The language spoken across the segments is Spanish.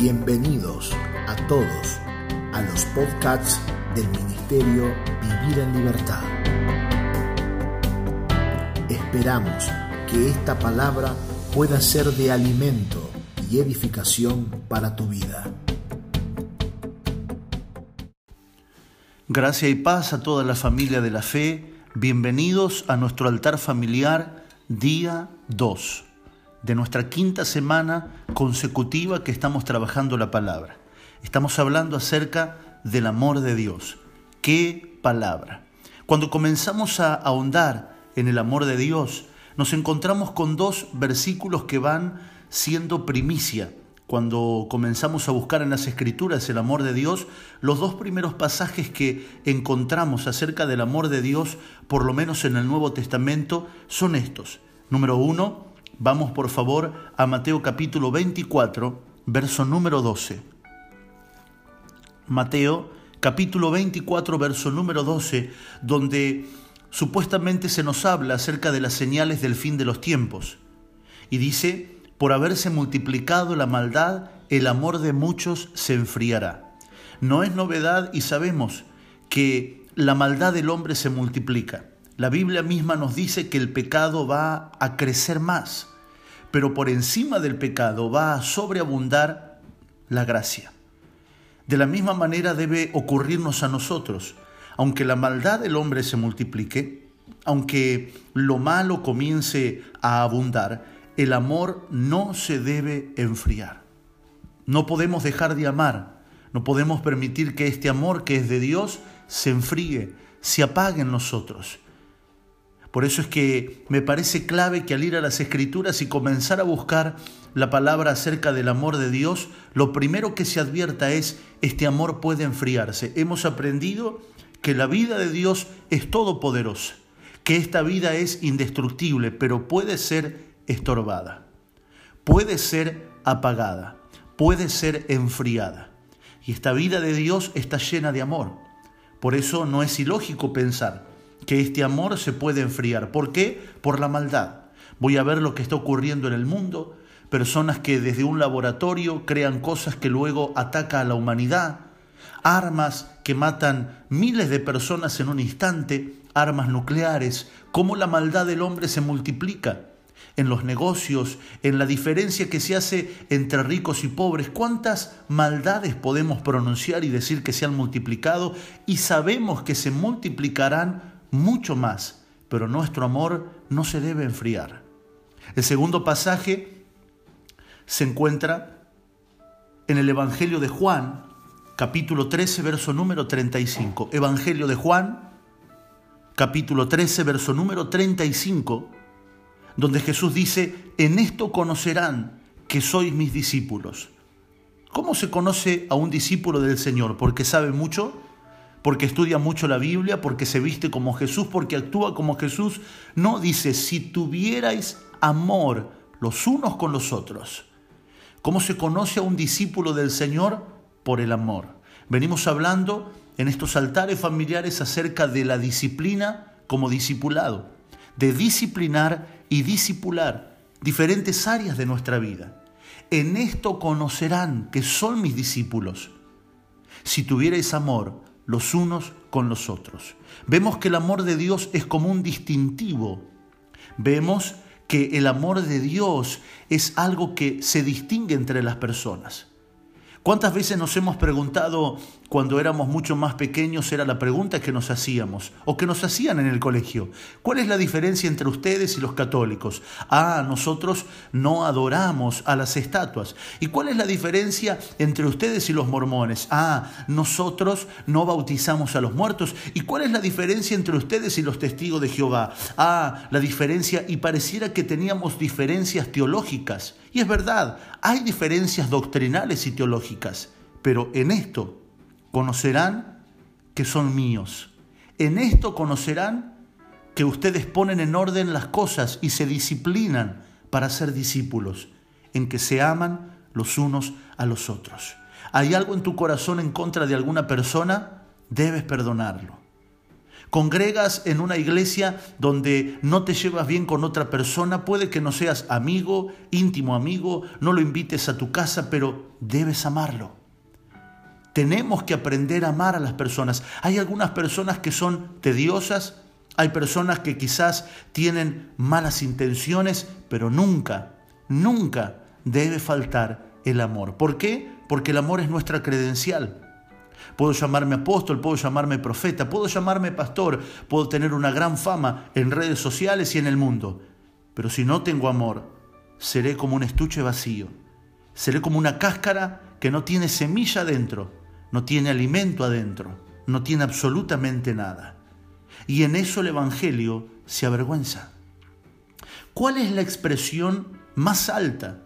Bienvenidos a todos a los podcasts del Ministerio Vivir en Libertad. Esperamos que esta palabra pueda ser de alimento y edificación para tu vida. Gracia y paz a toda la familia de la fe. Bienvenidos a nuestro altar familiar día 2 de nuestra quinta semana consecutiva que estamos trabajando la palabra. Estamos hablando acerca del amor de Dios. ¿Qué palabra? Cuando comenzamos a ahondar en el amor de Dios, nos encontramos con dos versículos que van siendo primicia. Cuando comenzamos a buscar en las escrituras el amor de Dios, los dos primeros pasajes que encontramos acerca del amor de Dios, por lo menos en el Nuevo Testamento, son estos. Número uno, Vamos por favor a Mateo capítulo 24, verso número 12. Mateo capítulo 24, verso número 12, donde supuestamente se nos habla acerca de las señales del fin de los tiempos. Y dice, por haberse multiplicado la maldad, el amor de muchos se enfriará. No es novedad y sabemos que la maldad del hombre se multiplica. La Biblia misma nos dice que el pecado va a crecer más pero por encima del pecado va a sobreabundar la gracia. De la misma manera debe ocurrirnos a nosotros. Aunque la maldad del hombre se multiplique, aunque lo malo comience a abundar, el amor no se debe enfriar. No podemos dejar de amar, no podemos permitir que este amor que es de Dios se enfríe, se apague en nosotros. Por eso es que me parece clave que al ir a las escrituras y comenzar a buscar la palabra acerca del amor de Dios, lo primero que se advierta es, este amor puede enfriarse. Hemos aprendido que la vida de Dios es todopoderosa, que esta vida es indestructible, pero puede ser estorbada, puede ser apagada, puede ser enfriada. Y esta vida de Dios está llena de amor. Por eso no es ilógico pensar que este amor se puede enfriar. ¿Por qué? Por la maldad. Voy a ver lo que está ocurriendo en el mundo, personas que desde un laboratorio crean cosas que luego atacan a la humanidad, armas que matan miles de personas en un instante, armas nucleares, cómo la maldad del hombre se multiplica en los negocios, en la diferencia que se hace entre ricos y pobres. ¿Cuántas maldades podemos pronunciar y decir que se han multiplicado? Y sabemos que se multiplicarán mucho más, pero nuestro amor no se debe enfriar. El segundo pasaje se encuentra en el Evangelio de Juan, capítulo 13, verso número 35. Evangelio de Juan, capítulo 13, verso número 35, donde Jesús dice, en esto conocerán que sois mis discípulos. ¿Cómo se conoce a un discípulo del Señor? ¿Porque sabe mucho? Porque estudia mucho la Biblia, porque se viste como Jesús, porque actúa como Jesús. No, dice, si tuvierais amor los unos con los otros. ¿Cómo se conoce a un discípulo del Señor? Por el amor. Venimos hablando en estos altares familiares acerca de la disciplina como discipulado, de disciplinar y discipular diferentes áreas de nuestra vida. En esto conocerán que son mis discípulos. Si tuvierais amor los unos con los otros. Vemos que el amor de Dios es como un distintivo. Vemos que el amor de Dios es algo que se distingue entre las personas. ¿Cuántas veces nos hemos preguntado cuando éramos mucho más pequeños? Era la pregunta que nos hacíamos o que nos hacían en el colegio. ¿Cuál es la diferencia entre ustedes y los católicos? Ah, nosotros no adoramos a las estatuas. ¿Y cuál es la diferencia entre ustedes y los mormones? Ah, nosotros no bautizamos a los muertos. ¿Y cuál es la diferencia entre ustedes y los testigos de Jehová? Ah, la diferencia y pareciera que teníamos diferencias teológicas. Y es verdad, hay diferencias doctrinales y teológicas, pero en esto conocerán que son míos. En esto conocerán que ustedes ponen en orden las cosas y se disciplinan para ser discípulos, en que se aman los unos a los otros. ¿Hay algo en tu corazón en contra de alguna persona? Debes perdonarlo. Congregas en una iglesia donde no te llevas bien con otra persona, puede que no seas amigo, íntimo amigo, no lo invites a tu casa, pero debes amarlo. Tenemos que aprender a amar a las personas. Hay algunas personas que son tediosas, hay personas que quizás tienen malas intenciones, pero nunca, nunca debe faltar el amor. ¿Por qué? Porque el amor es nuestra credencial. Puedo llamarme apóstol, puedo llamarme profeta, puedo llamarme pastor, puedo tener una gran fama en redes sociales y en el mundo. Pero si no tengo amor, seré como un estuche vacío. Seré como una cáscara que no tiene semilla adentro, no tiene alimento adentro, no tiene absolutamente nada. Y en eso el Evangelio se avergüenza. ¿Cuál es la expresión más alta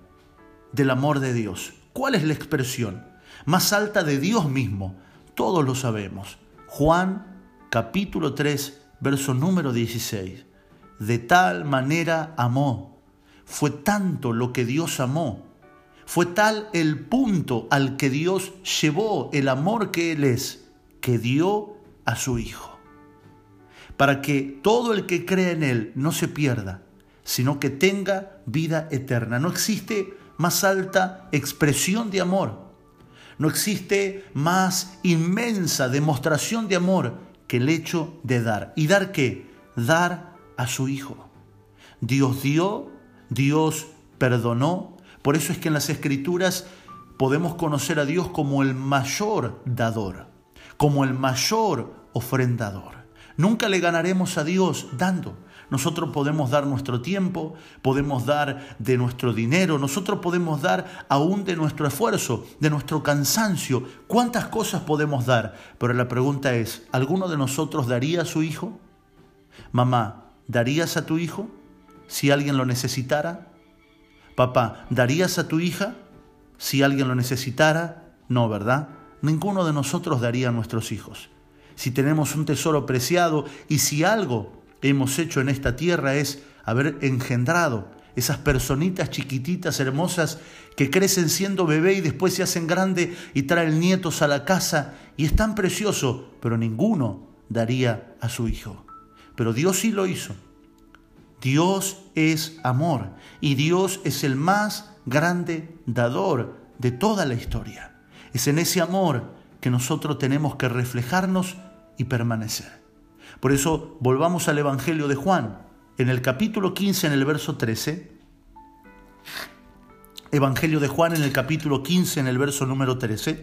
del amor de Dios? ¿Cuál es la expresión más alta de Dios mismo? Todos lo sabemos. Juan capítulo 3, verso número 16. De tal manera amó. Fue tanto lo que Dios amó. Fue tal el punto al que Dios llevó el amor que Él es, que dio a su Hijo para que todo el que cree en Él no se pierda, sino que tenga vida eterna. No existe más alta expresión de amor, no existe más inmensa demostración de amor que el hecho de dar. ¿Y dar qué? Dar a su Hijo. Dios dio, Dios perdonó. Por eso es que en las Escrituras podemos conocer a Dios como el mayor dador, como el mayor ofrendador. Nunca le ganaremos a Dios dando. Nosotros podemos dar nuestro tiempo, podemos dar de nuestro dinero, nosotros podemos dar aún de nuestro esfuerzo, de nuestro cansancio. ¿Cuántas cosas podemos dar? Pero la pregunta es, ¿alguno de nosotros daría a su hijo? Mamá, ¿darías a tu hijo si alguien lo necesitara? Papá, ¿darías a tu hija si alguien lo necesitara? No, ¿verdad? Ninguno de nosotros daría a nuestros hijos si tenemos un tesoro preciado y si algo hemos hecho en esta tierra es haber engendrado esas personitas chiquititas, hermosas, que crecen siendo bebé y después se hacen grande y traen nietos a la casa y es tan precioso, pero ninguno daría a su hijo. Pero Dios sí lo hizo. Dios es amor y Dios es el más grande dador de toda la historia. Es en ese amor que nosotros tenemos que reflejarnos y permanecer. Por eso volvamos al Evangelio de Juan, en el capítulo 15, en el verso 13. Evangelio de Juan en el capítulo 15, en el verso número 13,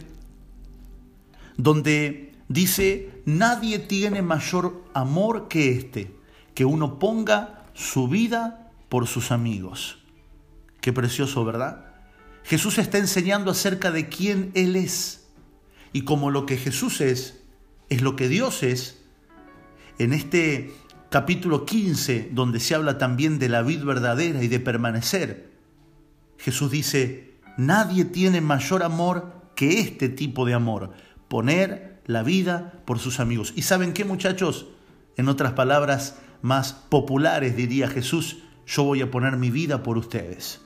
donde dice, nadie tiene mayor amor que este, que uno ponga su vida por sus amigos. Qué precioso, ¿verdad? Jesús está enseñando acerca de quién Él es y como lo que Jesús es, es lo que Dios es, en este capítulo 15, donde se habla también de la vida verdadera y de permanecer, Jesús dice, nadie tiene mayor amor que este tipo de amor, poner la vida por sus amigos. ¿Y saben qué muchachos? En otras palabras más populares diría Jesús, yo voy a poner mi vida por ustedes.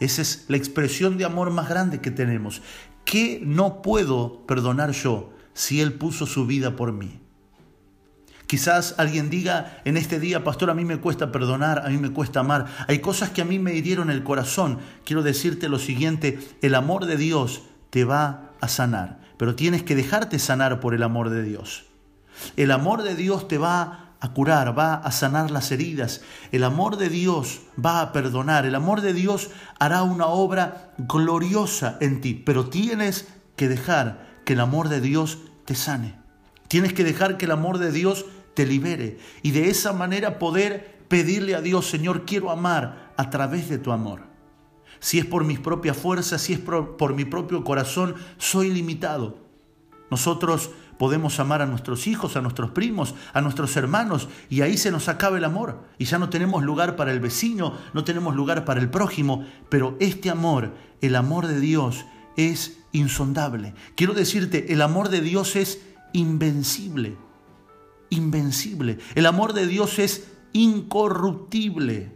Esa es la expresión de amor más grande que tenemos. ¿Qué no puedo perdonar yo si Él puso su vida por mí? Quizás alguien diga en este día, pastor, a mí me cuesta perdonar, a mí me cuesta amar. Hay cosas que a mí me hirieron el corazón. Quiero decirte lo siguiente, el amor de Dios te va a sanar, pero tienes que dejarte sanar por el amor de Dios. El amor de Dios te va a curar, va a sanar las heridas. El amor de Dios va a perdonar. El amor de Dios hará una obra gloriosa en ti. Pero tienes que dejar que el amor de Dios te sane. Tienes que dejar que el amor de Dios te libere. Y de esa manera poder pedirle a Dios, Señor, quiero amar a través de tu amor. Si es por mis propias fuerzas, si es por, por mi propio corazón, soy limitado. Nosotros podemos amar a nuestros hijos, a nuestros primos, a nuestros hermanos, y ahí se nos acaba el amor. Y ya no tenemos lugar para el vecino, no tenemos lugar para el prójimo, pero este amor, el amor de Dios, es insondable. Quiero decirte, el amor de Dios es invencible, invencible. El amor de Dios es incorruptible.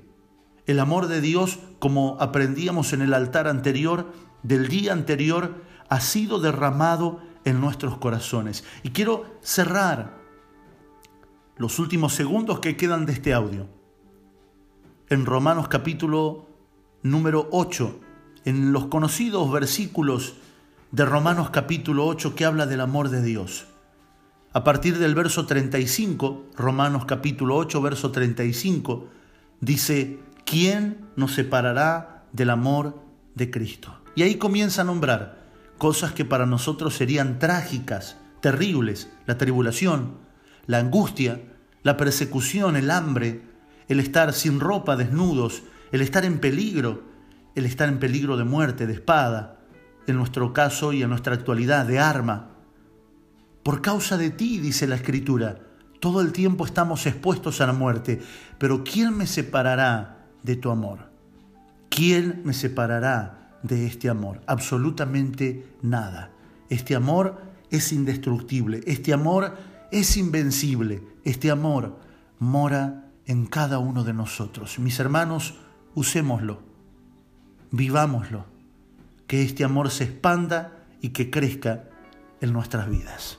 El amor de Dios, como aprendíamos en el altar anterior, del día anterior, ha sido derramado en nuestros corazones. Y quiero cerrar los últimos segundos que quedan de este audio. En Romanos capítulo número 8, en los conocidos versículos de Romanos capítulo 8 que habla del amor de Dios. A partir del verso 35, Romanos capítulo 8, verso 35, dice, ¿quién nos separará del amor de Cristo? Y ahí comienza a nombrar cosas que para nosotros serían trágicas, terribles, la tribulación, la angustia, la persecución, el hambre, el estar sin ropa, desnudos, el estar en peligro, el estar en peligro de muerte, de espada, en nuestro caso y en nuestra actualidad, de arma. Por causa de ti, dice la Escritura, todo el tiempo estamos expuestos a la muerte, pero ¿quién me separará de tu amor? ¿Quién me separará de este amor? Absolutamente nada. Este amor es indestructible, este amor es invencible, este amor mora en cada uno de nosotros. Mis hermanos, usémoslo, vivámoslo, que este amor se expanda y que crezca en nuestras vidas.